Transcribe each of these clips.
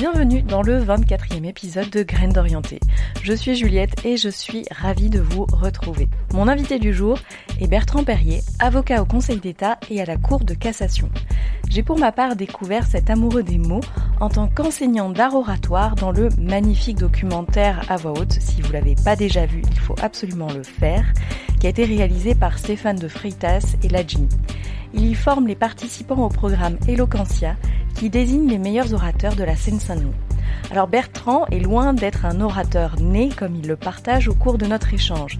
Bienvenue dans le 24e épisode de Graines d'Orienté. Je suis Juliette et je suis ravie de vous retrouver. Mon invité du jour est Bertrand Perrier, avocat au Conseil d'État et à la Cour de cassation. J'ai pour ma part découvert cet amoureux des mots en tant qu'enseignant d'art oratoire dans le magnifique documentaire à voix haute. Si vous l'avez pas déjà vu, il faut absolument le faire, qui a été réalisé par Stéphane de Freitas et Lajini. Il y forme les participants au programme Eloquentia qui désigne les meilleurs orateurs de la Seine-Saint-Denis. Alors Bertrand est loin d'être un orateur né comme il le partage au cours de notre échange.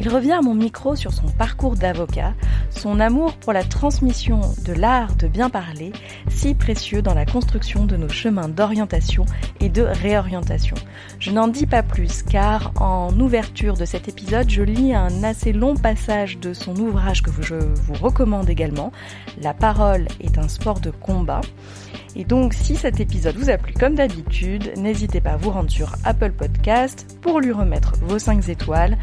Il revient à mon micro sur son parcours d'avocat, son amour pour la transmission de l'art de bien parler, si précieux dans la construction de nos chemins d'orientation et de réorientation. Je n'en dis pas plus car en ouverture de cet épisode, je lis un assez long passage de son ouvrage que je vous recommande également. La parole est un sport de combat. Et donc, si cet épisode vous a plu comme d'habitude, n'hésitez pas à vous rendre sur Apple Podcast pour lui remettre vos 5 étoiles,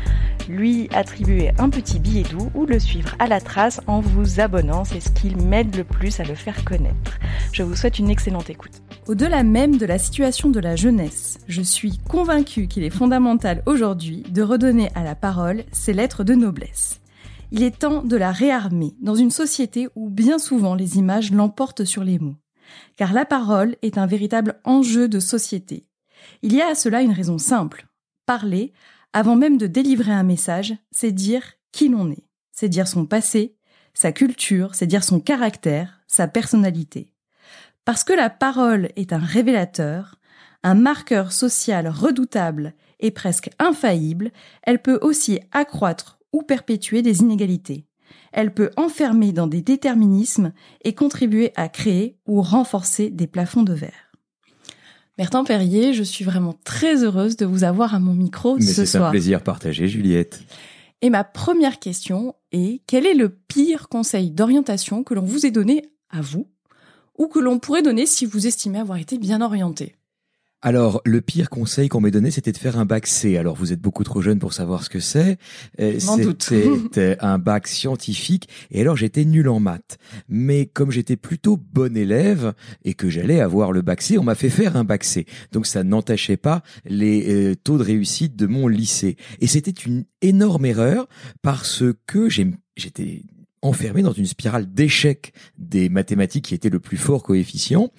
lui attribuer un petit billet doux ou le suivre à la trace en vous abonnant. C'est ce qui m'aide le plus à le faire connaître. Je vous souhaite une excellente écoute. Au-delà même de la situation de la jeunesse, je suis convaincue qu'il est fondamental aujourd'hui de redonner à la parole ses lettres de noblesse. Il est temps de la réarmer dans une société où bien souvent les images l'emportent sur les mots car la parole est un véritable enjeu de société. Il y a à cela une raison simple. Parler, avant même de délivrer un message, c'est dire qui l'on est, c'est dire son passé, sa culture, c'est dire son caractère, sa personnalité. Parce que la parole est un révélateur, un marqueur social redoutable et presque infaillible, elle peut aussi accroître ou perpétuer des inégalités elle peut enfermer dans des déterminismes et contribuer à créer ou renforcer des plafonds de verre. Bertrand Perrier, je suis vraiment très heureuse de vous avoir à mon micro Mais ce c'est soir. un plaisir partagé, Juliette. Et ma première question est quel est le pire conseil d'orientation que l'on vous ait donné à vous ou que l'on pourrait donner si vous estimez avoir été bien orienté? Alors, le pire conseil qu'on m'ait donné, c'était de faire un bac C. Alors, vous êtes beaucoup trop jeune pour savoir ce que c'est. Euh. C'était un bac scientifique. Et alors, j'étais nul en maths. Mais comme j'étais plutôt bon élève et que j'allais avoir le bac C, on m'a fait faire un bac C. Donc, ça n'entachait pas les euh, taux de réussite de mon lycée. Et c'était une énorme erreur parce que j'étais enfermé dans une spirale d'échec des mathématiques qui était le plus fort coefficient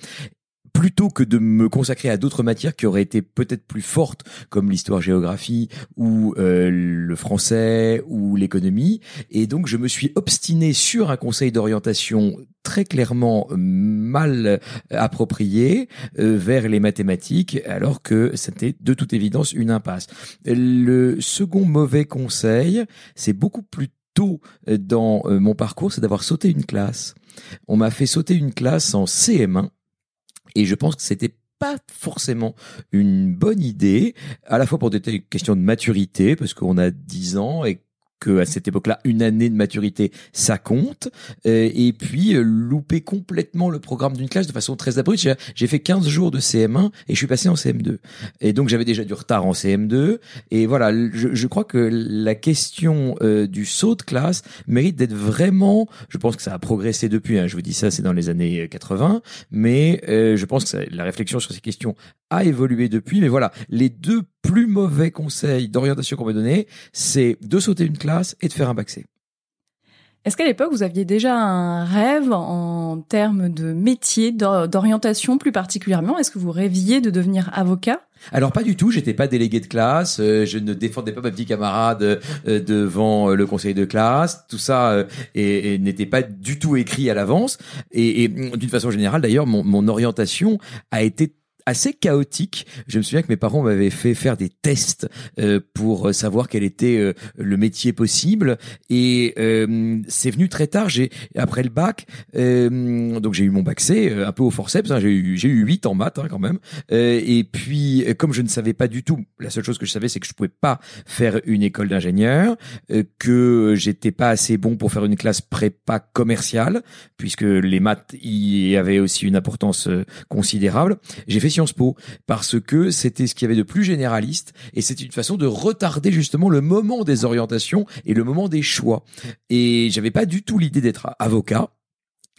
plutôt que de me consacrer à d'autres matières qui auraient été peut-être plus fortes, comme l'histoire-géographie ou euh, le français ou l'économie. Et donc, je me suis obstiné sur un conseil d'orientation très clairement mal euh, approprié euh, vers les mathématiques, alors que c'était de toute évidence une impasse. Le second mauvais conseil, c'est beaucoup plus tôt euh, dans mon parcours, c'est d'avoir sauté une classe. On m'a fait sauter une classe en CM1 et je pense que c'était pas forcément une bonne idée, à la fois pour des questions de maturité, parce qu'on a 10 ans et que à cette époque-là, une année de maturité, ça compte. Euh, et puis, euh, louper complètement le programme d'une classe de façon très abrupte. J'ai- fait 15 jours de CM1 et je suis passé en CM2. Et donc, j'avais déjà du retard en CM2. Et voilà, je, je crois que la question euh, du saut de classe mérite d'être vraiment, je pense que ça a progressé depuis, hein, je vous dis ça, c'est dans les années 80, mais euh, je pense que la réflexion sur ces questions a évolué depuis. Mais voilà, les deux plus mauvais conseils d'orientation qu'on m'a donné, c'est de sauter une classe et de faire un bac C. Est-ce qu'à l'époque, vous aviez déjà un rêve en termes de métier, d'or- d'orientation plus particulièrement? Est-ce que vous rêviez de devenir avocat? Alors pas du tout, j'étais pas délégué de classe, euh, je ne défendais pas ma petite camarade euh, devant euh, le conseil de classe, tout ça et, et n'était pas du tout écrit à l'avance. Et, et, d'une façon générale, d'ailleurs, mon, mon orientation a été assez chaotique. Je me souviens que mes parents m'avaient fait faire des tests euh, pour savoir quel était euh, le métier possible et euh, c'est venu très tard. J'ai après le bac, euh, donc j'ai eu mon bac C euh, un peu au forceps. hein, j'ai eu j'ai eu 8 en maths hein, quand même. Euh, et puis euh, comme je ne savais pas du tout, la seule chose que je savais c'est que je pouvais pas faire une école d'ingénieur, euh, que j'étais pas assez bon pour faire une classe prépa commerciale puisque les maths y avaient aussi une importance euh, considérable. J'ai fait Parce que c'était ce qu'il y avait de plus généraliste et c'était une façon de retarder justement le moment des orientations et le moment des choix. Et j'avais pas du tout l'idée d'être avocat.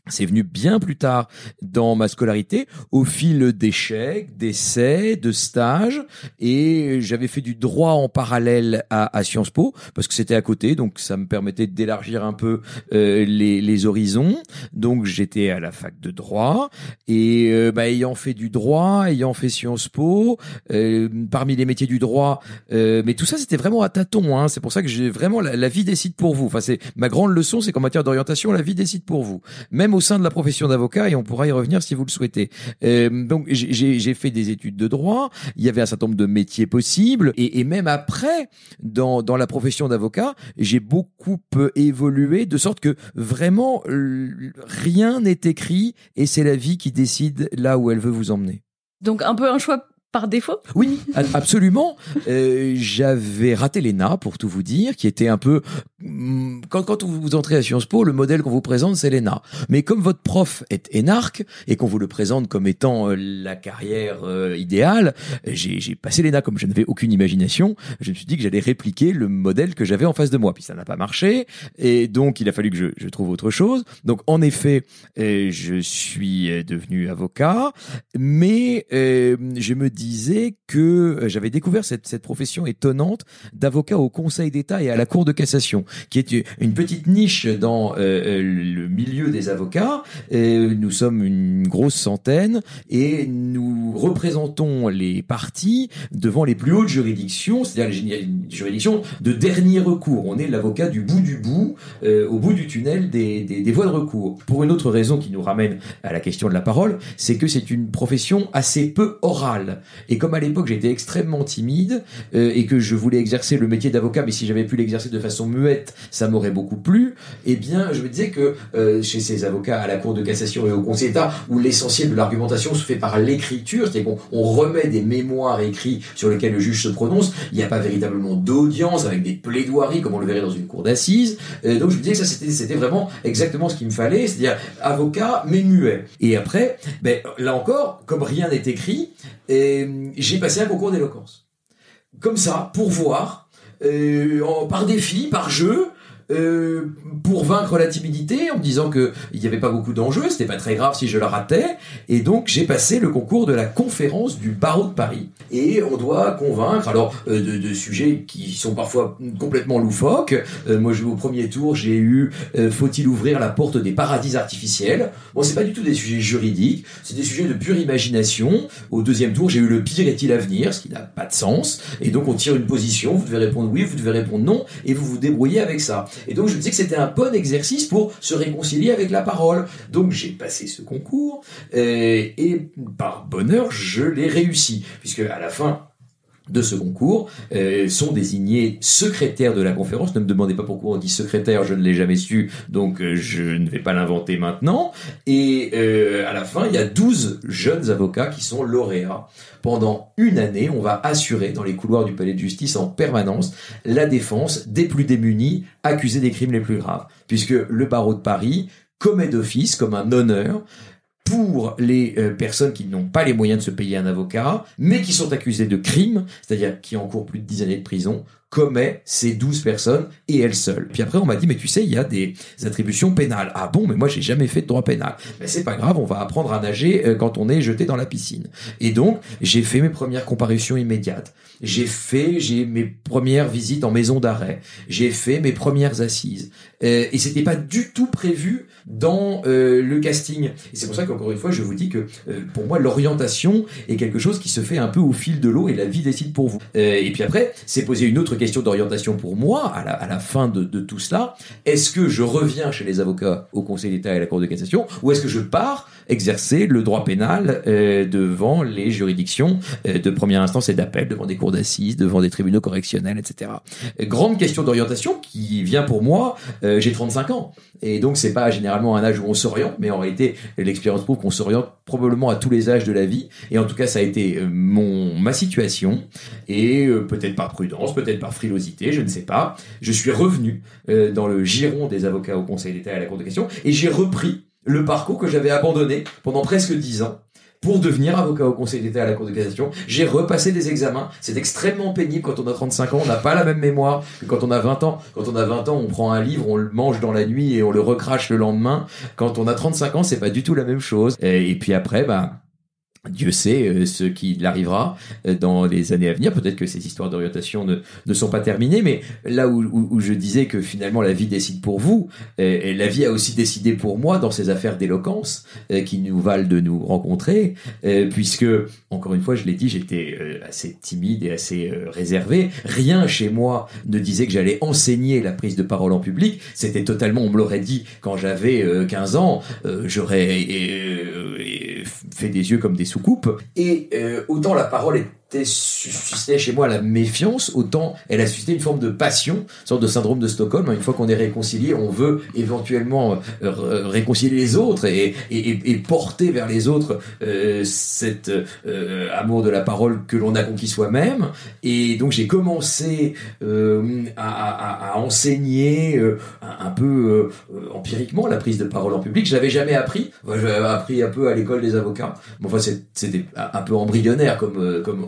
C'est venu bien plus tard dans ma scolarité, au fil d'échecs, d'essais, de stages, et j'avais fait du droit en parallèle à, à Sciences Po parce que c'était à côté, donc ça me permettait d'élargir un peu euh, les, les, horizons. Donc j'étais à la fac de droit et euh, bah, ayant fait du droit, ayant fait Sciences Po, euh, parmi les métiers du droit, euh, mais tout ça c'était vraiment à tâtons. Hein, c'est pour ça que j'ai vraiment la, la, vie décide pour vous. Enfin c'est ma grande leçon, c'est qu'en matière d'orientation, la vie décide pour vous. Même au sein de la profession d'avocat et on pourra y revenir si vous le souhaitez. Euh, donc j'ai fait des études de droit, il y avait un certain nombre de métiers possibles et, et même après dans, dans la profession d'avocat, j'ai beaucoup évolué de sorte que vraiment rien n'est écrit et c'est la vie qui décide là où elle veut vous emmener. Donc un peu un choix par défaut? Oui, absolument. Euh, J'avais raté l'ENA, pour tout vous dire, qui était un peu... Mm, quand, quand vous entrez à Sciences Po, le modèle qu'on vous présente, c'est l'ENA. Mais comme votre prof est énarque, et qu'on vous le présente comme étant euh, la carrière euh, idéale, j'ai passé l'ENA comme je n'avais aucune imagination. Je me suis dit que j'allais répliquer le modèle que j'avais en face de moi. Puis ça n'a pas marché, et donc il a fallu que je, je trouve autre chose. Donc en effet, euh, je suis devenu avocat, mais je me dis disait que euh, j'avais découvert cette, cette profession étonnante d'avocat au Conseil d'État et à la Cour de cassation, qui est une petite niche dans euh, euh, le milieu des avocats. nous sommes une grosse centaine et nous représentons les parties devant les plus hautes juridictions, c'est-à-dire les juridictions de dernier recours. On est l'avocat du bout du bout, au bout du tunnel des, des, des voies de recours. Pour une autre raison qui nous ramène à la question de la parole, c'est que c'est une profession assez peu orale. Et comme à l'époque j'étais extrêmement timide euh, et que je voulais exercer le métier d'avocat, mais si j'avais pu l'exercer de façon muette, ça m'aurait beaucoup plu. Eh bien, je me disais que euh, chez ces avocats à la Cour de cassation et au Conseil d'État, où l'essentiel de l'argumentation se fait par l'écriture, c'est-à-dire qu'on remet des mémoires écrits sur lesquels le juge se prononce, il n'y a pas véritablement d'audience avec des plaidoiries comme on le verrait dans une cour d'assises. Euh, donc je me disais que ça c'était vraiment exactement ce qu'il me fallait, c'est-à-dire avocat mais muet. Et après, ben là encore, comme rien n'est écrit, et j'ai passé un concours d'éloquence. Comme ça, pour voir, euh, par défi, par jeu, euh, pour vaincre la timidité en me disant que il n'y avait pas beaucoup d'enjeux, c'était pas très grave si je la ratais, et donc j'ai passé le concours de la conférence du barreau de Paris. Et on doit convaincre, alors euh, de, de, sujets qui sont parfois complètement loufoques. Euh, moi, je, au premier tour, j'ai eu faut-il ouvrir la porte des paradis artificiels? Bon, c'est pas du tout des sujets juridiques, c'est des sujets de pure imagination. Au deuxième tour, j'ai eu le pire est-il à venir, ce qui n'a pas de sens. Et donc on tire une position, vous devez répondre oui, vous devez répondre non, et vous vous débrouillez avec ça. Et donc je me disais que c'était un bon exercice pour se réconcilier avec la parole. Donc j'ai passé ce concours euh, et par bonheur je l'ai réussi puisque à la fin de ce concours euh, sont désignés secrétaires de la conférence. Ne me demandez pas pourquoi on dit secrétaire, je ne l'ai jamais su, donc euh, je ne vais pas l'inventer maintenant. Et à la fin, il y a 12 jeunes avocats qui sont lauréats pendant une année, on va assurer dans les couloirs du palais de justice en permanence la défense des plus démunis accusés des crimes les plus graves. Puisque le barreau de Paris commet d'office comme un honneur pour les euh, personnes qui n'ont pas les moyens de se payer un avocat, mais qui sont accusées de crimes, c'est-à-dire qui encourent plus de 10 années de prison, commet ces 12 personnes et elle seule. Puis après, on m'a dit, mais tu sais, il y a des attributions pénales. Ah bon, mais moi, j'ai jamais fait de droit pénal. Mais c'est pas grave, on va apprendre à nager euh, quand on est jeté dans la piscine. Et donc, j'ai fait mes premières comparutions immédiates. J'ai fait, j'ai mes premières visites en maison d'arrêt. J'ai fait mes premières assises. Euh, et c'était pas du tout prévu dans euh, le casting. Et c'est pour ça qu'encore une fois, je vous dis que pour moi, l'orientation est quelque chose qui se fait un peu au fil de l'eau et la vie décide pour vous. et puis après, c'est poser une autre question d'orientation pour moi, à la, fin de, tout cela. Est-ce que je reviens chez les avocats au Conseil d'État et à la Cour de cassation, ou est-ce que je pars exercer le droit pénal euh, devant les juridictions euh, de première instance et d'appel, devant des cours d'assises, devant des tribunaux correctionnels, etc. Grande question d'orientation qui vient pour moi, euh, j'ai 35 ans, et donc c'est pas généralement un âge où on s'oriente, mais en réalité l'expérience prouve qu'on s'oriente probablement à tous les âges de la vie, et en tout cas ça a été mon ma situation, et peut-être par prudence, peut-être par frilosité, je ne sais pas. Je suis revenu dans le giron des avocats au Conseil d'État et à la Cour de question et j'ai repris le parcours que j'avais abandonné pendant presque dix ans pour devenir avocat au Conseil d'État à la Cour de cassation. J'ai repassé des examens. C'est extrêmement pénible quand on a 35 ans. On n'a pas la même mémoire que quand on a 20 ans. Quand on a 20 ans, on prend un livre, on le mange dans la nuit et on le recrache le lendemain. Quand on a 35 ans, c'est pas du tout la même chose. Et, puis après, bah, Dieu sait euh, ce qui l'arrivera euh, dans les années à venir. Peut-être que ces histoires d'orientation ne, sont pas terminées, mais là où, où, je disais que finalement la vie décide pour vous, euh, et la vie a aussi décidé pour moi dans ces affaires d'éloquence qui nous valent de nous rencontrer, puisque encore une fois, je l'ai dit, j'étais assez timide et assez réservé. Rien chez moi ne disait que j'allais enseigner la prise de parole en public. C'était totalement, on me l'aurait dit quand j'avais 15 ans, j'aurais fait des yeux comme des soucoupe. Et euh, autant la parole est suscité chez moi la méfiance, autant elle a suscité une forme de passion, une sorte de syndrome de Stockholm. Une fois qu'on est réconcilié, on veut éventuellement euh, réconcilier les autres et, porter vers les autres euh, cet euh, amour de la parole que l'on a conquis soi-même. Et donc j'ai commencé à, enseigner un, peu empiriquement la prise de parole en public. Je l'avais jamais appris. J'avais appris un peu à l'école des avocats. Mais enfin, c'était un peu embryonnaire comme, comme.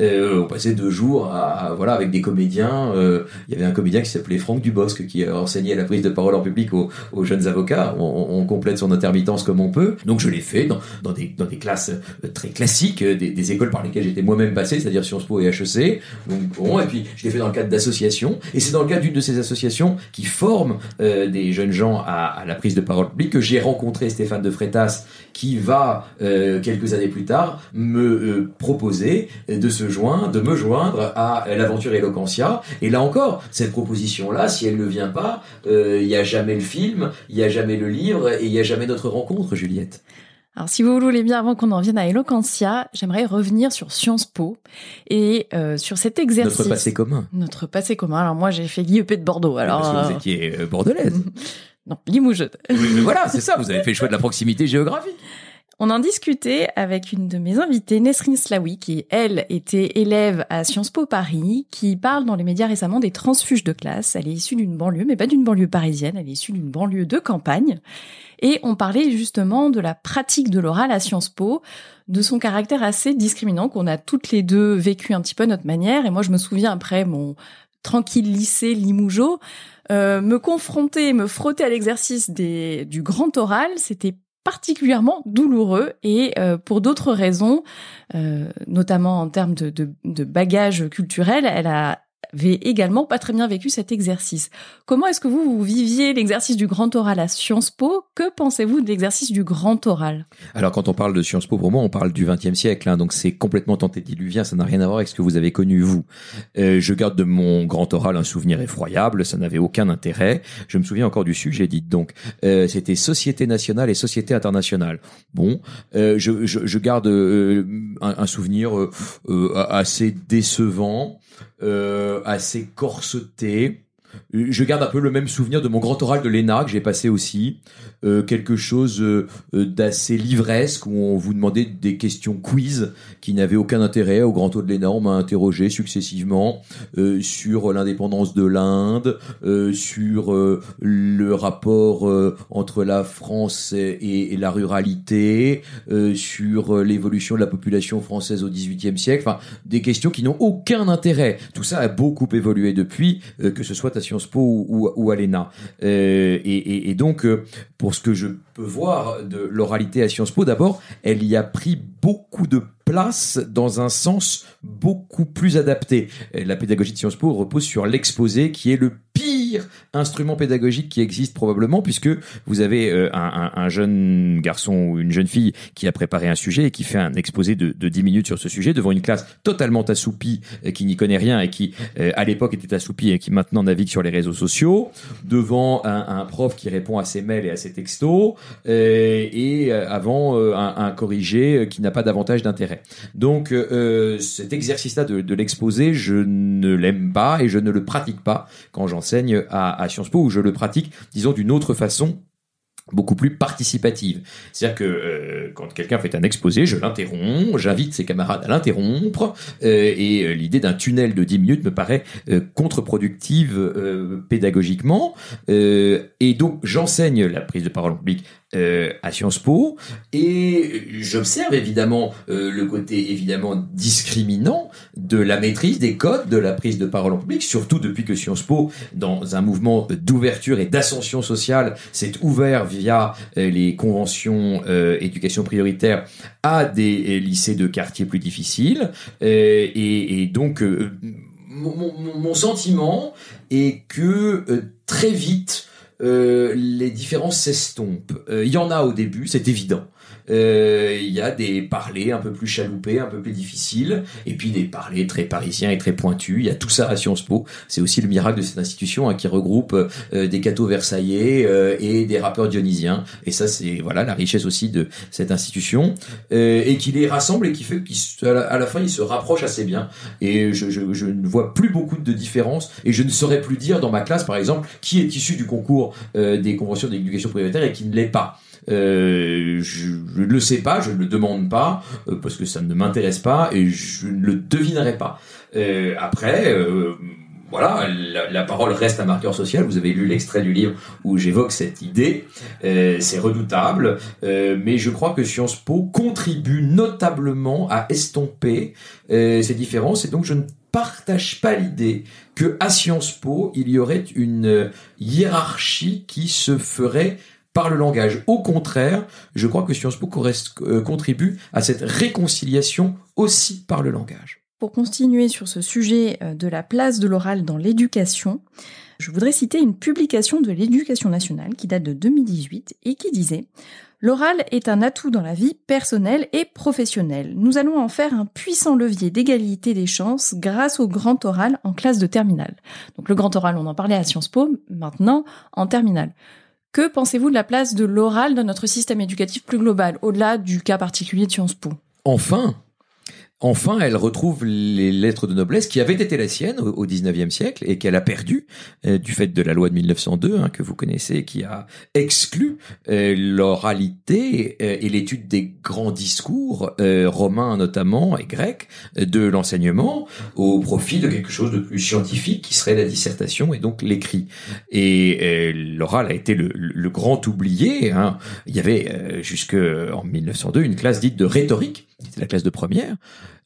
Euh, on passait deux jours à, voilà avec des comédiens. Euh, il y avait un comédien qui s'appelait Franck Dubosc qui enseignait la prise de parole en public aux, jeunes avocats. On, complète son intermittence comme on peut. Donc je l'ai fait dans, dans, des, classes euh, très classiques, des, écoles par lesquelles j'étais moi-même passé, c'est-à-dire Sciences Po et HEC. Bon, et puis je l'ai fait dans le cadre d'associations. Et c'est dans le cadre d'une de ces associations qui forment euh, des jeunes gens à, à, la prise de parole publique que j'ai rencontré Stéphane de Freitas, qui va quelques années plus tard me proposer de se joindre, de me joindre à l'aventure Eloquentia. Et là encore, cette proposition-là, si elle ne vient pas, euh, il n'y a jamais le film, il n'y a jamais le livre et il n'y a jamais notre rencontre, Juliette. Alors, si vous voulez bien, avant qu'on en vienne à Eloquentia, j'aimerais revenir sur Sciences Po et euh, sur cet exercice. Notre passé commun. Notre passé commun. Alors moi, j'ai fait l'IEP de Bordeaux. Alors Parce que vous euh, étiez bordelaise. non, Limoges. Oui, voilà, c'est ça. Vous avez fait le choix de la proximité géographique. On en discutait avec une de mes invitées, Nesrine Slaoui, qui, elle, était élève à Sciences Po Paris, qui parle dans les médias récemment des transfuges de classe. Elle est issue d'une banlieue, mais pas d'une banlieue parisienne, elle est issue d'une banlieue de campagne. Et on parlait justement de la pratique de l'oral à Sciences Po, de son caractère assez discriminant qu'on a toutes les deux vécu un petit peu à notre manière. Et moi, je me souviens après mon tranquille lycée Limougeot, euh, me confronter, me frotter à l'exercice du grand oral, c'était particulièrement douloureux et euh, pour d'autres raisons, euh, notamment en termes de, de, de elle a avait également pas très bien vécu cet exercice. Comment est-ce que vous, vous viviez l'exercice du grand oral à Sciences Po? Que pensez-vous de l'exercice du grand oral? Alors quand on parle de Sciences Po, pour moi, on parle du XXe siècle, hein, donc c'est complètement antédiluvien, ça n'a rien à voir avec ce que vous avez connu vous. Euh, je garde de mon grand oral un souvenir effroyable, ça n'avait aucun intérêt. Je me souviens encore du sujet, dites donc. Euh, C'était Société nationale et Société internationale. Bon, euh, je, je, je, garde euh, un, un, souvenir euh, assez décevant euh, assez corseté. Je garde un peu le même souvenir de mon grand oral de l'ENA que j'ai passé aussi. Euh, quelque chose euh, d'assez livresque où on vous demandait des questions quiz qui n'avaient aucun intérêt. Au grand taux de l'ENA, on m'a interrogé successivement euh, sur l'indépendance de l'Inde, euh, sur euh, le rapport entre la France et, et la ruralité, sur l'évolution de la population française au XVIIIe siècle. Enfin, des questions qui n'ont aucun intérêt. Tout ça a beaucoup évolué depuis, que ce soit à Sciences Po ou, ou, à l'ENA. Et, et, et, donc, pour ce que je peux voir de l'oralité à Sciences Po, d'abord, elle y a pris beaucoup de place dans un sens beaucoup plus adapté. La pédagogie de Sciences Po repose sur l'exposé qui est le pire instrument pédagogique qui existe probablement puisque vous avez euh, un, un, jeune garçon ou une jeune fille qui a préparé un sujet et qui fait un exposé de, de 10 minutes sur ce sujet devant une classe totalement assoupie euh, qui n'y connaît rien et qui euh, à l'époque était assoupie et qui maintenant navigue sur les réseaux sociaux devant un, prof qui répond à ses mails et à ses textos et avant un, un corrigé qui n'a pas davantage d'intérêt. Donc cet exercice-là de, de l'exposé, je ne l'aime pas et je ne le pratique pas quand j'enseigne à, Sciences Po où je le pratique, disons, d'une autre façon beaucoup plus participative. C'est-à-dire que euh, quand quelqu'un fait un exposé, je l'interromps, j'invite ses camarades à l'interrompre, euh, et euh, l'idée d'un tunnel de 10 minutes me paraît contre-productive pédagogiquement, et donc j'enseigne la prise de parole en public euh, à Sciences Po. Et j'observe évidemment euh, le côté évidemment discriminant de la maîtrise des codes de la prise de parole en public, surtout depuis que Sciences Po, dans un mouvement d'ouverture et d'ascension sociale, s'est ouvert via euh, les conventions éducation prioritaire à des lycées de quartiers plus difficiles. Et, et, donc mon, mon, sentiment est que très vite euh, les différences s'estompent. Euh, il y en a au début, c'est évident. Euh, il y a des parlers un peu plus chaloupés, un peu plus difficiles, et puis des parlers très parisiens et très pointus. Il y a tout ça à Sciences Po. C'est aussi le miracle de cette institution hein, qui regroupe des cathos versaillais et des rappeurs dionysiens. Et ça, c'est voilà la richesse aussi de cette institution et qui les rassemble et qui fait qu'à la, fin ils se rapprochent assez bien. Et je, je, je ne vois plus beaucoup de différences et je ne saurais plus dire dans ma classe, par exemple, qui est issu du concours euh, des conventions d'éducation prioritaire et qui ne l'est pas. Euh, je ne le sais pas, je ne le demande pas, euh, parce que ça ne m'intéresse pas et je ne le devinerai pas. après, voilà, la, parole reste un marqueur social. Vous avez lu l'extrait du livre où j'évoque cette idée. c'est redoutable, mais je crois que Sciences Po contribue notablement à estomper ces différences et donc je ne partage pas l'idée que à Sciences Po, il y aurait une hiérarchie qui se ferait par le langage. Au contraire, je crois que Sciences Po euh, contribue à cette réconciliation aussi par le langage. Pour continuer sur ce sujet euh, de la place de l'oral dans l'éducation, je voudrais citer une publication de l'éducation nationale qui date de 2018 et qui disait L'oral est un atout dans la vie personnelle et professionnelle. Nous allons en faire un puissant levier d'égalité des chances grâce au grand oral en classe de terminale. Donc le grand oral, on en parlait à Sciences Po, maintenant en terminale. Que pensez-vous de la place de l'oral dans notre système éducatif plus global, au-delà du cas particulier de Sciences Po? Enfin, Enfin, elle retrouve les lettres de noblesse qui avaient été la sienne au XIXe siècle et qu'elle a perdu euh, du fait de la loi de 1902 hein, que vous connaissez, qui a exclu euh, l'oralité euh, et l'étude des grands discours romains notamment et grecs de l'enseignement au profit de quelque chose de plus scientifique qui serait la dissertation et donc l'écrit. Et l'oral a été le, grand oublié. Hein. Il y avait jusque en 1902 une classe dite de rhétorique c'était la classe de première,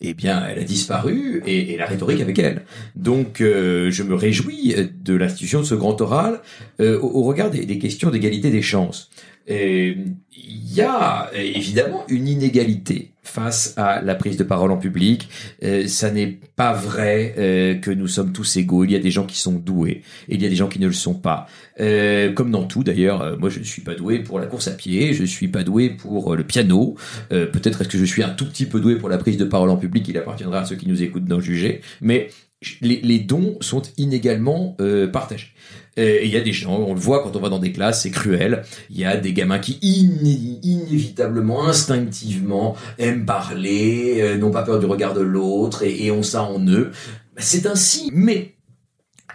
eh bien, elle a disparu et, la rhétorique avec elle. Donc, euh, je me réjouis de l'institution de ce grand oral euh, au, regard des, des questions d'égalité des chances. Il y a évidemment une inégalité face à la prise de parole en public. Euh, ça n'est pas vrai euh, que nous sommes tous égaux. Il y a des gens qui sont doués et il y a des gens qui ne le sont pas. Euh, comme dans tout d'ailleurs, moi je ne suis pas doué pour la course à pied, je ne suis pas doué pour le piano. Peut-être est-ce que je suis un tout petit peu doué pour la prise de parole en public. Il appartiendra à ceux qui nous écoutent d'en juger. Mais les, dons sont inégalement partagés. Et il y a des gens, on le voit quand on va dans des classes, c'est cruel. Il y a des gamins qui inévitablement, instinctivement, aiment parler, euh, n'ont pas peur du regard de l'autre et, et ont ça en eux. C'est ainsi, mais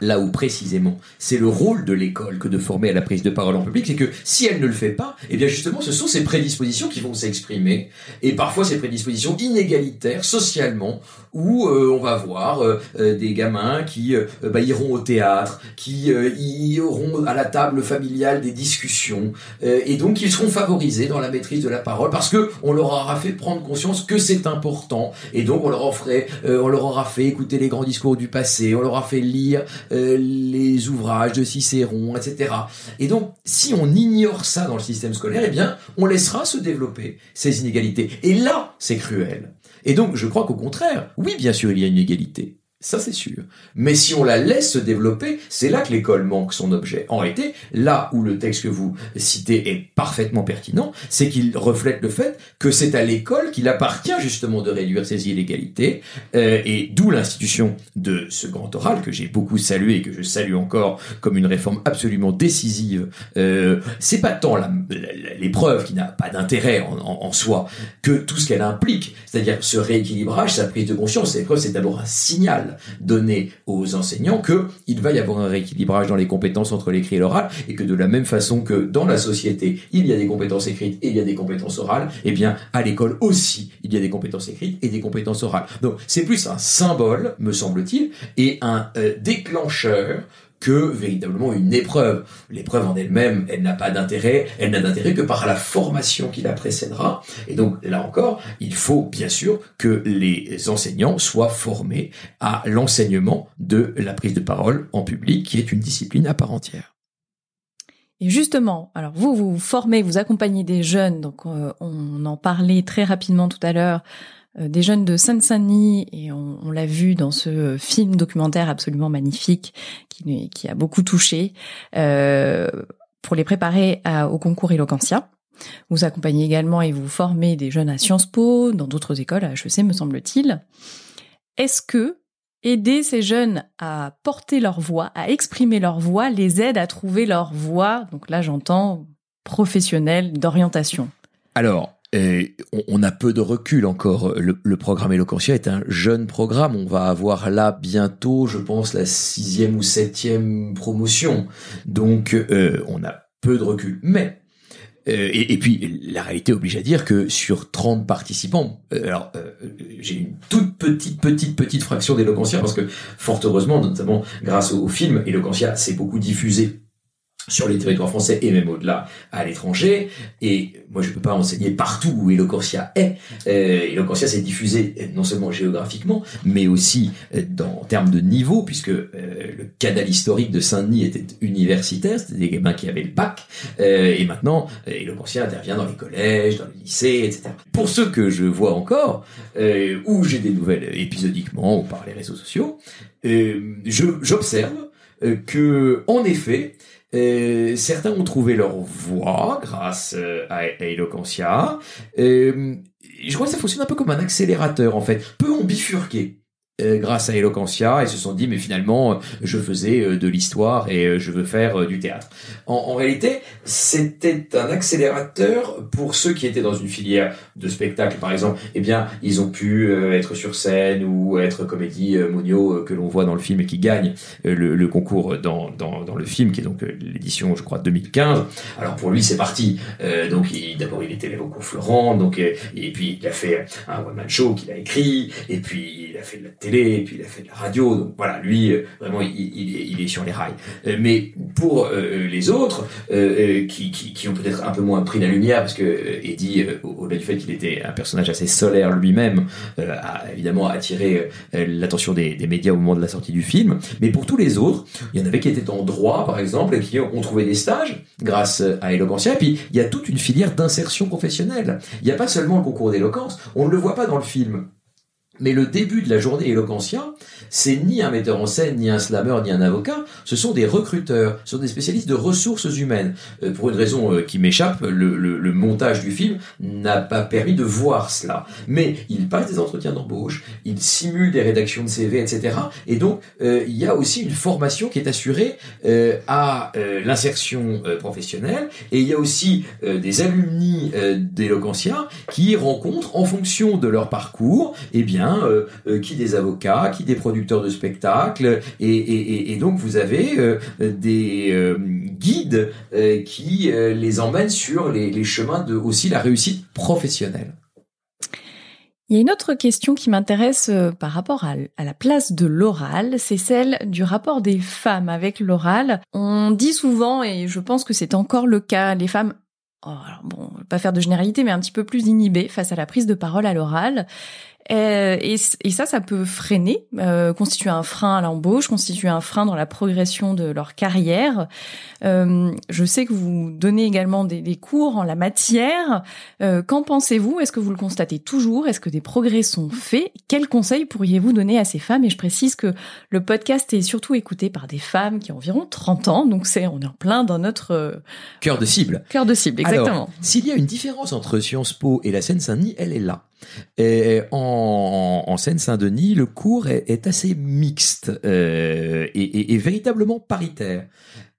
là où précisément c'est le rôle de l'école que de former à la prise de parole en public, c'est que si elle ne le fait pas, eh bien justement ce sont ces prédispositions qui vont s'exprimer, et parfois ces prédispositions inégalitaires socialement, où euh, on va voir euh, euh, des gamins qui bah, iront au théâtre, qui iront à la table familiale des discussions, et donc ils seront favorisés dans la maîtrise de la parole parce que on leur aura fait prendre conscience que c'est important, et donc on leur, on leur aura fait écouter les grands discours du passé, on leur a fait lire euh, les ouvrages de Cicéron, etc. Et donc, si on ignore ça dans le système scolaire, eh bien, on laissera se développer ces inégalités. Et là, c'est cruel. Et donc, je crois qu'au contraire, oui, bien sûr, il y a une égalité. Ça, c'est sûr. Mais si on la laisse se développer, c'est là que l'école manque son objet. En réalité, là où le texte que vous citez est parfaitement pertinent, c'est qu'il reflète le fait que c'est à l'école qu'il appartient justement de réduire ces inégalités, euh, et d'où l'institution de ce grand oral que j'ai beaucoup salué et que je salue encore comme une réforme absolument décisive. Euh, c'est pas tant l'épreuve qui n'a pas d'intérêt en, en, soi que tout ce qu'elle implique, c'est-à-dire ce rééquilibrage, sa prise de conscience. L'épreuve, c'est d'abord un signal donner aux enseignants qu'il va y avoir un rééquilibrage dans les compétences entre l'écrit et l'oral et que de la même façon que dans la société, il y a des compétences écrites et il y a des compétences orales, eh bien, à l'école aussi, il y a des compétences écrites et des compétences orales. Donc, c'est plus un symbole, me semble-t-il, et un euh, déclencheur que véritablement une épreuve. L'épreuve en elle-même, elle n'a pas d'intérêt, elle n'a d'intérêt que par la formation qui la précédera. Et donc là encore, il faut bien sûr que les enseignants soient formés à l'enseignement de la prise de parole en public, qui est une discipline à part entière. Et justement, alors vous, vous formez, vous accompagnez des jeunes, donc euh, on en parlait très rapidement tout à l'heure, des jeunes de Seine-Saint-Denis, et on, l'a vu dans ce film documentaire absolument magnifique qui, qui a beaucoup touché, euh, pour les préparer au concours Eloquentia. Vous accompagnez également et vous formez des jeunes à Sciences Po, dans d'autres écoles, à HEC me semble-t-il. Est-ce que aider ces jeunes à porter leur voix, à exprimer leur voix, les aide à trouver leur voix, donc là j'entends professionnelle d'orientation Alors, on a peu de recul encore. Le, programme Eloquentia est un jeune programme. On va avoir là bientôt, je pense, la sixième ou septième promotion. Donc, euh, on a peu de recul. Mais euh, et, puis, la réalité oblige à dire que sur 30 participants, euh, alors j'ai une toute petite, petite, petite fraction d'éloquentia, parce que fort heureusement, notamment grâce au, au film, Eloquentia s'est beaucoup diffusé sur les territoires français et même au-delà à l'étranger. Et moi, je peux pas enseigner partout où Eloquentia est. Euh, Eloquentia s'est diffusé non seulement géographiquement, mais aussi euh, dans, en termes de niveau, puisque euh, le canal historique de Saint-Denis était universitaire, c'était des gamins qui avaient le bac. Euh, et maintenant, Eloquentia intervient dans les collèges, dans les lycées, etc. Pour ceux que je vois encore, euh, où j'ai des nouvelles épisodiquement ou par les réseaux sociaux, j'observe que, en effet, euh, certains ont trouvé leur voie grâce euh, à, à. Euh, je crois que ça fonctionne un peu comme un accélérateur en fait. Peu ont bifurqué. Euh, grâce à Eloquentia et se sont dit mais finalement euh, je faisais euh, de l'histoire et je veux faire du théâtre. En, en réalité, c'était un accélérateur pour ceux qui étaient dans une filière de spectacle par exemple. Eh bien, ils ont pu être sur scène ou être comédie monio que l'on voit dans le film et qui gagne le, le concours dans, dans, dans, le film qui est donc l'édition je crois 2015. Alors pour lui c'est parti. donc d'abord il était élève au cours Florent donc et puis il a fait un one man show qu'il a écrit et puis il a fait de la et puis il a fait de la radio. Donc voilà, lui, euh, vraiment, il, est sur les rails. Euh, mais pour euh, les autres, qui, ont peut-être un peu moins pris la lumière, parce que Eddie, au-delà du fait qu'il était un personnage assez solaire lui-même, a évidemment attiré l'attention des, des, médias au moment de la sortie du film. Mais pour tous les autres, il y en avait qui étaient en droit, par exemple, et qui ont trouvé des stages grâce à Eloquentia. Et puis, il y a toute une filière d'insertion professionnelle. Il n'y a pas seulement le concours d'éloquence, on ne le voit pas dans le film. Mais le début de la journée Eloquentia, c'est ni un metteur en scène, ni un slammer, ni un avocat, ce sont des recruteurs, ce sont des spécialistes de ressources humaines. Euh, pour une raison euh, qui m'échappe, le, le, le, montage du film n'a pas permis de voir cela. Mais il passe des entretiens d'embauche, il simule des rédactions de CV, etc. Et donc, euh, il y a aussi une formation qui est assurée à l'insertion professionnelle, et il y a aussi des alumni d'Eloquentia qui rencontrent, en fonction de leur parcours, eh bien, euh, euh, qui des avocats, qui des producteurs de spectacles, et, donc vous avez euh, des guides qui les emmènent sur les, chemins de aussi la réussite professionnelle. Il y a une autre question qui m'intéresse par rapport à, la place de l'oral, c'est celle du rapport des femmes avec l'oral. On dit souvent, et je pense que c'est encore le cas, les femmes oh, bon, pas faire de généralité, mais un petit peu plus inhibées face à la prise de parole à l'oral. Euh, et, et, ça, ça peut freiner, euh, constituer un frein à l'embauche, constituer un frein dans la progression de leur carrière. Euh, je sais que vous donnez également des, des cours en la matière. Euh, qu'en pensez-vous? Est-ce que vous le constatez toujours? Est-ce que des progrès sont faits? Quels conseils pourriez-vous donner à ces femmes? Et je précise que le podcast est surtout écouté par des femmes qui ont environ 30 ans, donc c'est on est en plein dans notre cœur de cible. Cœur de cible, exactement. S'il y a une différence entre Sciences Po et la Seine-Saint-Denis, elle est là. Et en, en Seine-Saint-Denis, le cours est, assez mixte euh, et, véritablement paritaire.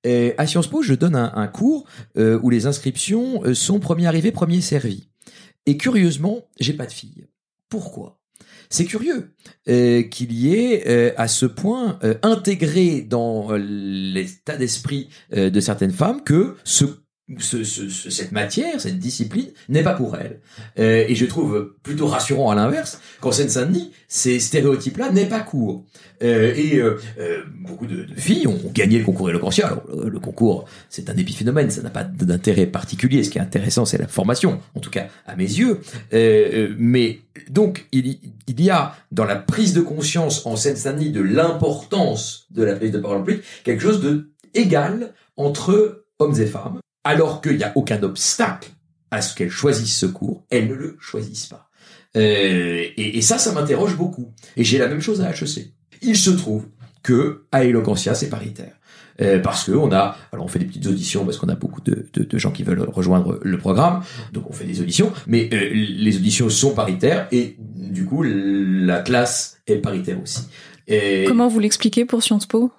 Et à Sciences Po, je donne un, cours euh, où les inscriptions euh, sont premier arrivé, premier servi. Et curieusement, j'ai pas de filles. Pourquoi? C'est curieux qu'il y ait à ce point intégré dans l'état d'esprit de certaines femmes que ce ce, ce, cette matière, cette discipline n'est pas pour elle. Euh, et je trouve plutôt rassurant à l'inverse qu'en Seine-Saint-Denis, ces stéréotypes-là n'est pas court. Euh, et euh, euh, beaucoup de, filles ont, gagné le concours éloquentiel. Alors le, concours, c'est un épiphénomène, ça n'a pas d'intérêt particulier. Ce qui est intéressant, c'est la formation, en tout cas à mes yeux. Euh, mais donc il, il, y a dans la prise de conscience en Seine-Saint-Denis de l'importance de la prise de parole publique quelque chose de égal entre hommes et femmes alors qu'il n'y a aucun obstacle à ce qu'elles choisissent ce cours, elles ne le choisissent pas. Euh, et, ça, ça m'interroge beaucoup. Et j'ai la même chose à HEC. Il se trouve que à Eloquentia, c'est paritaire. Euh, parce que on a, alors on fait des petites auditions parce qu'on a beaucoup de, gens qui veulent rejoindre le programme, donc on fait des auditions, mais euh, les auditions sont paritaires et du coup la classe est paritaire aussi. Comment vous l'expliquez pour Sciences Po?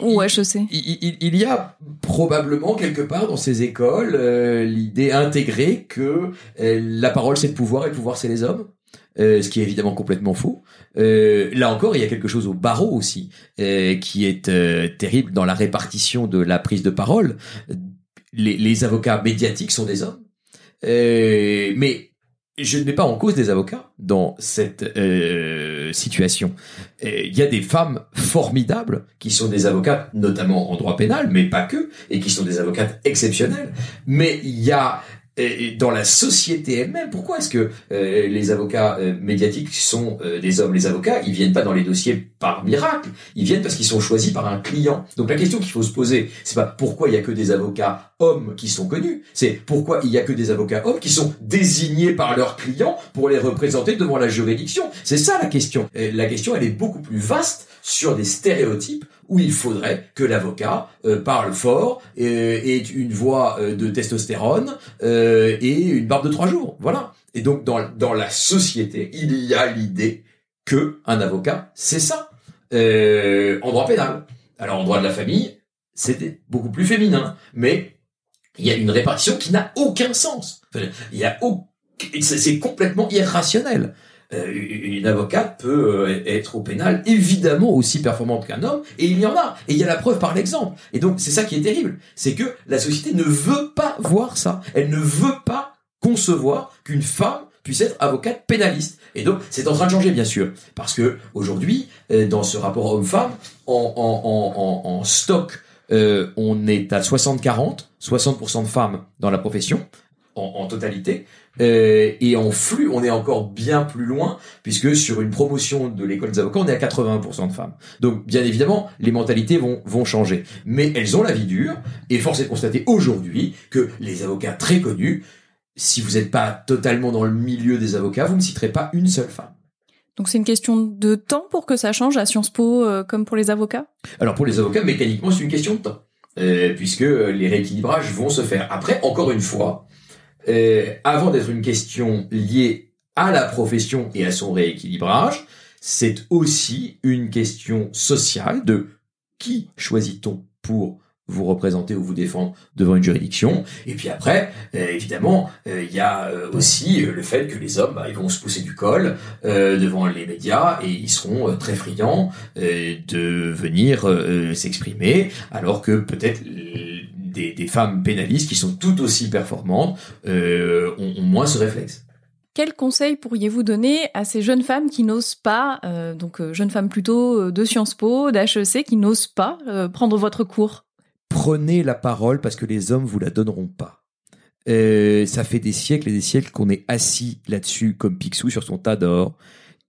Ouais, je sais. Il, y a probablement quelque part dans ces écoles euh, l'idée intégrée que euh, la parole c'est le pouvoir et le pouvoir c'est les hommes. Euh, ce qui est évidemment complètement faux. là encore, il y a quelque chose au barreau aussi qui est terrible dans la répartition de la prise de parole. Les, les avocats médiatiques sont des hommes, mais je ne mets pas en cause des avocats dans cette euh, situation. Il y a des femmes formidables qui sont des avocates, notamment en droit pénal, mais pas que, et qui sont des avocates exceptionnelles. Mais il y a et dans la société elle-même, pourquoi est-ce que euh, les avocats euh, médiatiques sont euh, des hommes? Les avocats, ils viennent pas dans les dossiers par miracle, ils viennent parce qu'ils sont choisis par un client. Donc la question qu'il faut se poser, c'est pas pourquoi il y a que des avocats hommes qui sont connus, c'est pourquoi il y a que des avocats hommes qui sont désignés par leurs clients pour les représenter devant la juridiction. C'est ça la question. la question, elle est beaucoup plus vaste sur des stéréotypes où il faudrait que l'avocat euh, parle fort, ait une voix euh, de testostérone euh, et une barbe de trois jours. Voilà. Et donc dans, dans la société, il y a l'idée que un avocat, c'est ça, en droit pénal. Alors en droit de la famille, c'était beaucoup plus féminin, mais il y a une répartition qui n'a aucun sens. il y a c'est complètement irrationnel. Euh, une avocate peut euh, être au pénal évidemment aussi performante qu'un homme, et il y en a, et il y a la preuve par l'exemple. Et donc c'est ça qui est terrible, c'est que la société ne veut pas voir ça, elle ne veut pas concevoir qu'une femme puisse être avocate pénaliste. Et donc, c'est en train de changer, bien sûr, parce que aujourd'hui, euh, dans ce rapport homme-femme, en, stock, on est à 60-40, 60%, de femmes dans la profession, en, totalité, euh, et en flux, on est encore bien plus loin, puisque sur une promotion de l'école des avocats, on est à 80% de femmes. Donc, bien évidemment, les mentalités vont, vont changer. Mais elles ont la vie dure, et force est de constater aujourd'hui que les avocats très connus, si vous n'êtes pas totalement dans le milieu des avocats, vous ne citerez pas une seule femme. Donc c'est une question de temps pour que ça change à Sciences Po euh, comme pour les avocats? Alors pour les avocats, mécaniquement, c'est une question de temps. Euh, puisque les rééquilibrages vont se faire. Après, encore une fois, euh, avant d'être une question liée à la profession et à son rééquilibrage, c'est aussi une question sociale de qui choisit-on pour vous représenter ou vous défendre devant une juridiction. Et puis après, euh, évidemment, euh, il y a aussi le fait que les hommes, bah, ils vont se pousser du col devant les médias et ils seront très friands de venir s'exprimer, alors que peut-être des, femmes pénalistes qui sont tout aussi performantes euh, ont, moins ce réflexe. Quel conseil pourriez-vous donner à ces jeunes femmes qui n'osent pas, euh, donc euh, jeunes femmes plutôt de Sciences Po, d'HEC, qui n'osent pas prendre votre cours? Prenez la parole parce que les hommes vous la donneront pas. ça fait des siècles et des siècles qu'on est assis là-dessus comme Picsou sur son tas d'or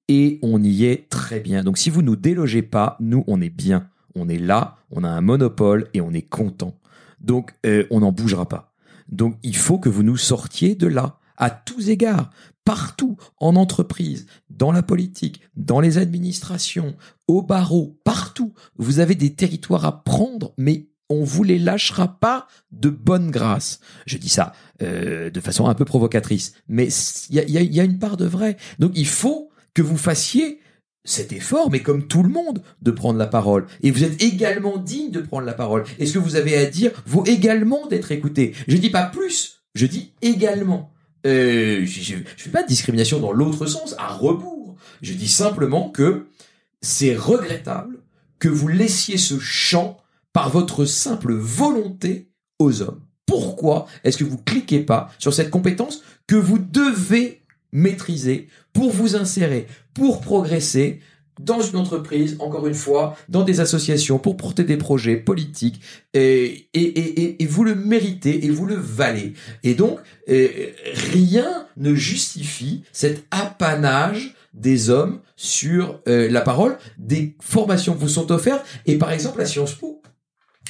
et on y est très bien. Donc si vous nous délogez pas, nous on est bien. On est là, on a un monopole et on est content. Donc, euh, on n'en bougera pas. Donc, il faut que vous nous sortiez de là, à tous égards, partout, en entreprise, dans la politique, dans les administrations, au barreau, partout. Vous avez des territoires à prendre, mais on vous les lâchera pas de bonne grâce. Je dis ça euh, de façon un peu provocatrice, mais il y a une part de vrai. Donc, il faut que vous fassiez cet effort, mais comme tout le monde, de prendre la parole. Et vous êtes également digne de prendre la parole. Et ce que vous avez à dire vaut également d'être écouté? Je dis pas plus, je dis également. Euh, je ne fais pas de discrimination dans l'autre sens, à rebours. Je dis simplement que c'est regrettable que vous laissiez ce champ par votre simple volonté aux hommes. pourquoi est-ce que vous cliquez pas sur cette compétence que vous devez maîtriser pour vous insérer, pour progresser dans une entreprise, encore une fois, dans des associations, pour porter des projets politiques, et, et, et, et vous le méritez et vous le valez. Et donc, euh, rien ne justifie cet apanage des hommes sur euh, la parole, des formations vous sont offertes, et par exemple à Sciences Po,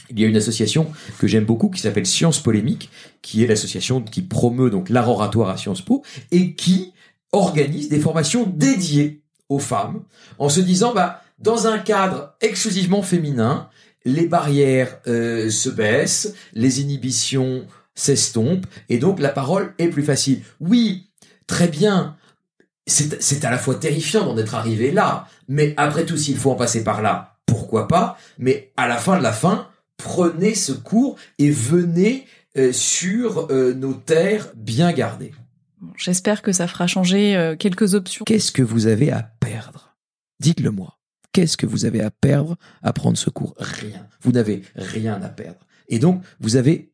il y a une association que j'aime beaucoup qui s'appelle Sciences Polémiques, qui est l'association qui promeut donc l'art oratoire à Sciences Po et qui organise des formations dédiées aux femmes en se disant bah dans un cadre exclusivement féminin, les barrières euh, se baissent, les inhibitions s'estompent et donc la parole est plus facile. Oui, très bien. C'est à la fois terrifiant d'en être arrivé là, mais après tout, s'il faut en passer par là, pourquoi pas? Mais à la fin de la fin, prenez ce cours et venez euh, sur euh, nos terres bien gardées. J'espère que ça fera changer euh, quelques options. Qu'est-ce que vous avez à perdre? Dites-le moi. Qu'est-ce que vous avez à perdre à prendre ce cours Rien. Vous n'avez rien à perdre. Et donc, vous avez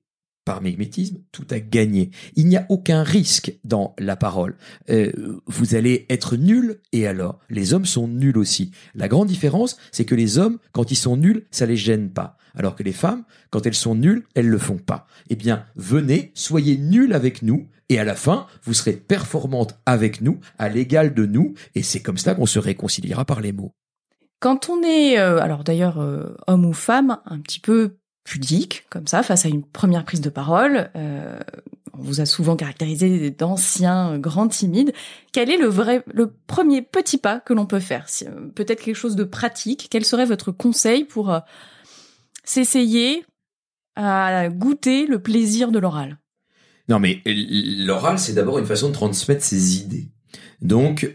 par mimétisme, tout à gagner. Il n'y a aucun risque dans la parole. Euh, vous allez être nul, et alors Les hommes sont nuls aussi. La grande différence, c'est que les hommes, quand ils sont nuls, ça les gêne pas. Alors que les femmes, quand elles sont nulles, elles le font pas. Eh bien, venez, soyez nuls avec nous, et à la fin, vous serez performante avec nous, à l'égal de nous, et c'est comme ça qu'on se réconciliera par les mots. Quand on est, euh, alors d'ailleurs, euh, homme ou femme, un petit peu pudique, comme ça, face à une première prise de parole. Euh, on vous a souvent caractérisé d'anciens grands timides. Quel est le vrai, le premier petit pas que l'on peut faire euh, Peut-être quelque chose de pratique. Quel serait votre conseil pour euh, s'essayer à goûter le plaisir de l'oral? Non, mais l'oral, c'est d'abord une façon de transmettre ses idées. Donc,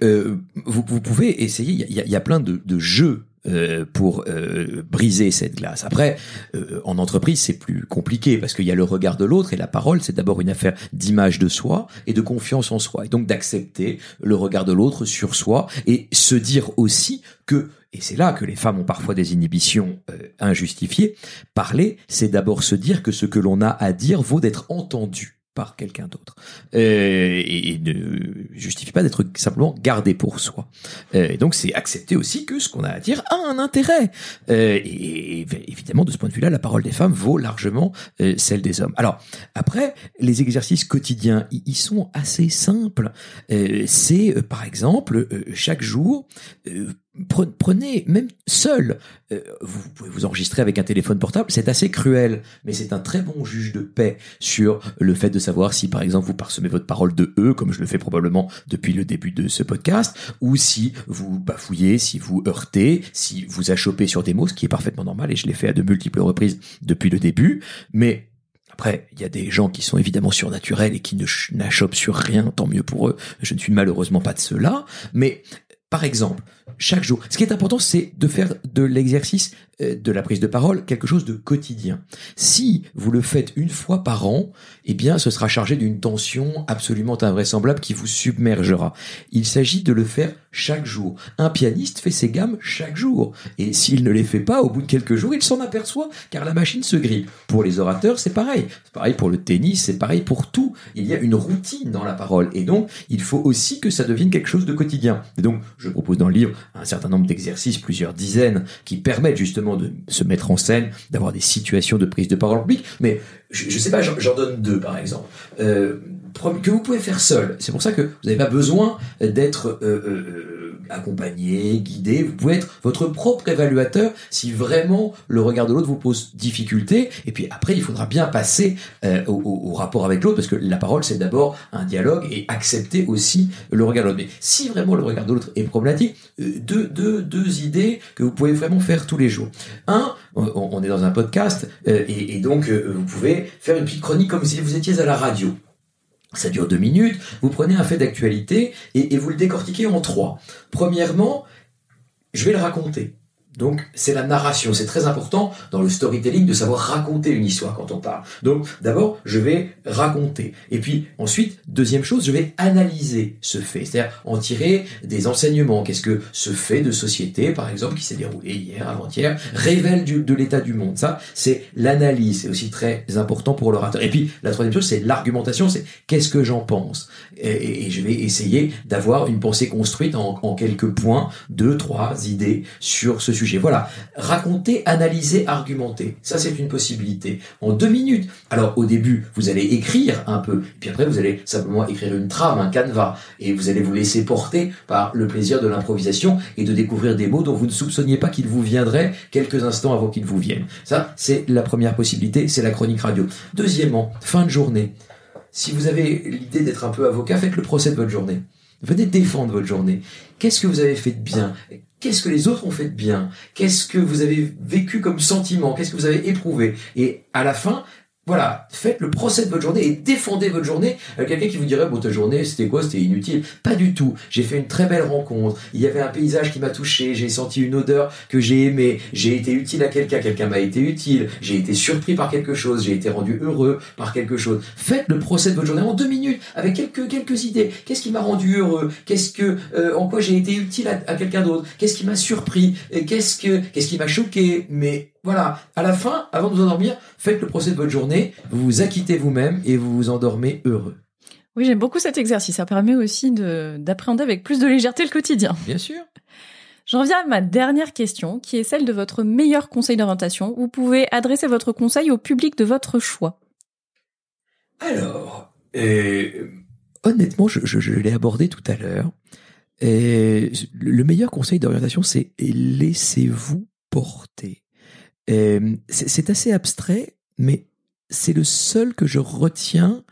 vous, pouvez essayer. Il y a, plein de, de jeux euh, pour euh, briser cette glace. Après, euh, en entreprise, c'est plus compliqué parce qu'il y a le regard de l'autre et la parole, c'est d'abord une affaire d'image de soi et de confiance en soi. Et donc d'accepter le regard de l'autre sur soi et se dire aussi que et c'est là que les femmes ont parfois des inhibitions injustifiées. Parler, c'est d'abord se dire que ce que l'on a à dire vaut d'être entendu par quelqu'un d'autre euh, et, ne justifie pas d'être simplement gardé pour soi. Euh, et donc c'est accepter aussi que ce qu'on a à dire a un intérêt. Euh, et, évidemment de ce point de vue-là, la parole des femmes vaut largement celle des hommes. Alors après, les exercices quotidiens, ils sont assez simples. c'est par exemple chaque jour prenez même seul, euh, vous pouvez vous enregistrer avec un téléphone portable, c'est assez cruel, mais c'est un très bon juge de paix sur le fait de savoir si par exemple vous parsemez votre parole de E, comme je le fais probablement depuis le début de ce podcast, ou si vous bafouillez, si vous heurtez, si vous achoppez sur des mots, ce qui est parfaitement normal et je l'ai fait à de multiples reprises depuis le début, mais après, il y a des gens qui sont évidemment surnaturels et qui ne sur rien, tant mieux pour eux. Je ne suis malheureusement pas de ceux-là. Mais par exemple, chaque jour. Ce qui est important, c'est de faire de l'exercice euh, de la prise de parole quelque chose de quotidien. Si vous le faites une fois par an, eh bien, ce sera chargé d'une tension absolument invraisemblable qui vous submergera. Il s'agit de le faire chaque jour. Un pianiste fait ses gammes chaque jour. Et s'il ne les fait pas, au bout de quelques jours, il s'en aperçoit, car la machine se grille. Pour les orateurs, c'est pareil. C'est pareil pour le tennis, c'est pareil pour tout. Il y a une routine dans la parole. Et donc, il faut aussi que ça devienne quelque chose de quotidien. Et donc, je propose dans le livre un certain nombre d'exercices, plusieurs dizaines, qui permettent justement de se mettre en scène, d'avoir des situations de prise de parole publique. Mais je, je sais pas, j'en donne deux par exemple. Euh, que vous pouvez faire seul. C'est pour ça que vous n'avez pas besoin d'être euh, accompagné, guidé. Vous pouvez être votre propre évaluateur si vraiment le regard de l'autre vous pose difficulté. Et puis après, il faudra bien passer euh, au, rapport avec l'autre parce que la parole, c'est d'abord un dialogue et accepter aussi le regard de l'autre. Mais si vraiment le regard de l'autre est problématique, euh, deux, deux, deux idées que vous pouvez vraiment faire tous les jours. Un, on, est dans un podcast euh, et, et, donc vous pouvez faire une petite chronique comme si vous étiez à la radio. Ça dure deux minutes. Vous prenez un fait d'actualité et, vous le décortiquez en trois. Premièrement, je vais le raconter. Donc c'est la narration, c'est très important dans le storytelling de savoir raconter une histoire quand on parle. Donc d'abord je vais raconter et puis ensuite deuxième chose je vais analyser ce fait, c'est-à-dire en tirer des enseignements. Qu'est-ce que ce fait de société par exemple qui s'est déroulé hier, avant-hier, révèle de l'état du monde. Ça c'est l'analyse, c'est aussi très important pour l'orateur. Et puis la troisième chose c'est l'argumentation, c'est qu'est-ce que j'en pense et, je vais essayer d'avoir une pensée construite en, en quelques points, deux trois idées sur ce sujet voilà, raconter, analyser, argumenter. Ça, c'est une possibilité. En deux minutes. Alors, au début, vous allez écrire un peu, puis après, vous allez simplement écrire une trame, un canevas, et vous allez vous laisser porter par le plaisir de l'improvisation et de découvrir des mots dont vous ne soupçonniez pas qu'ils vous viendraient quelques instants avant qu'ils vous viennent. Ça, c'est la première possibilité, c'est la chronique radio. Deuxièmement, fin de journée. Si vous avez l'idée d'être un peu avocat, faites le procès de votre journée. Venez défendre votre journée. Qu'est-ce que vous avez fait de bien? Qu'est-ce que les autres ont fait de bien? Qu'est-ce que vous avez vécu comme sentiment? Qu'est-ce que vous avez éprouvé? Et à la fin, voilà, faites le procès de votre journée et défendez votre journée. Euh, quelqu'un qui vous dirait, bon, ta journée, c'était quoi? C'était inutile. Pas du tout. J'ai fait une très belle rencontre. Il y avait un paysage qui m'a touché. J'ai senti une odeur que j'ai aimée. J'ai été utile à quelqu'un. Quelqu'un m'a été utile. J'ai été surpris par quelque chose. J'ai été rendu heureux par quelque chose. Faites le procès de votre journée en deux minutes avec quelques, quelques idées. Qu'est-ce qui m'a rendu heureux? Qu'est-ce que, euh, en quoi j'ai été utile à, à quelqu'un d'autre? Qu'est-ce qui m'a surpris? Qu'est-ce que, qu'est-ce qui m'a choqué? Mais voilà, à la fin, avant de vous endormir, faites le procès de votre journée, vous vous acquittez vous-même et vous vous endormez heureux. Oui, j'aime beaucoup cet exercice. Ça permet aussi d'appréhender avec plus de légèreté le quotidien. Bien sûr. J'en viens à ma dernière question, qui est celle de votre meilleur conseil d'orientation. Vous pouvez adresser votre conseil au public de votre choix. Alors, euh, honnêtement, je, l'ai abordé tout à l'heure. le meilleur conseil d'orientation, c'est laissez-vous porter. C'est assez abstrait, mais c'est le seul que je retiens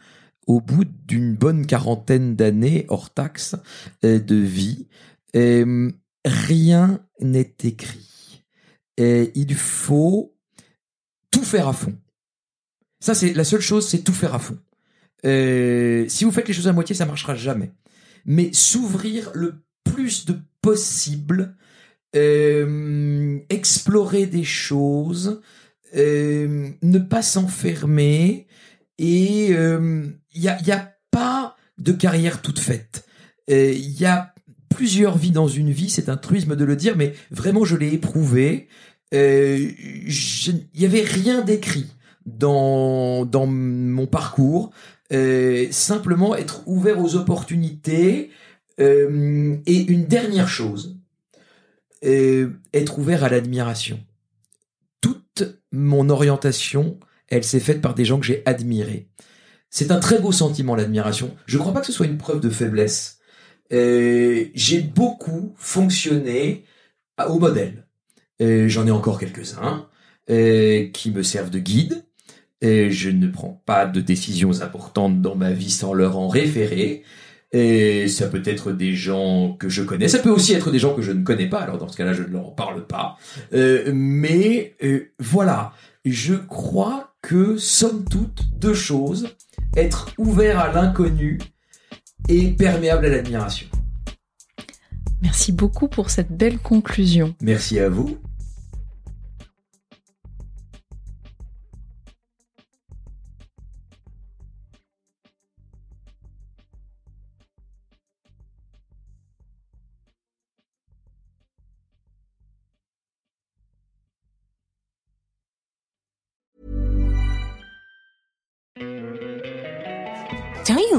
au bout d'une bonne quarantaine d'années hors taxe euh, de vie. rien n'est écrit. Et il faut tout faire à fond. Ça, c'est la seule chose, c'est tout faire à fond. Euh, si vous faites les choses à moitié, ça marchera jamais. Mais s'ouvrir le plus de possible euh, explorer des choses, euh, ne pas s'enfermer, et il euh, n'y a, y a pas de carrière toute faite. Il y a plusieurs vies dans une vie, c'est un truisme de le dire, mais vraiment je l'ai éprouvé. Il n'y avait rien d'écrit dans, dans mon parcours. simplement être ouvert aux opportunités. et une dernière chose, être ouvert à l'admiration. Toute mon orientation, elle s'est faite par des gens que j'ai admirés. C'est un très beau sentiment, l'admiration. Je ne crois pas que ce soit une preuve de faiblesse. j'ai beaucoup fonctionné au modèle. J'en ai encore quelques-uns qui me servent de guide. je ne prends pas de décisions importantes dans ma vie sans leur en référer. Et ça peut être des gens que je connais, ça peut aussi être des gens que je ne connais pas, alors dans ce cas-là, je ne leur parle pas. Euh, mais euh, voilà, je crois que, somme toute, deux choses, être ouvert à l'inconnu et perméable à l'admiration. Merci beaucoup pour cette belle conclusion. Merci à vous.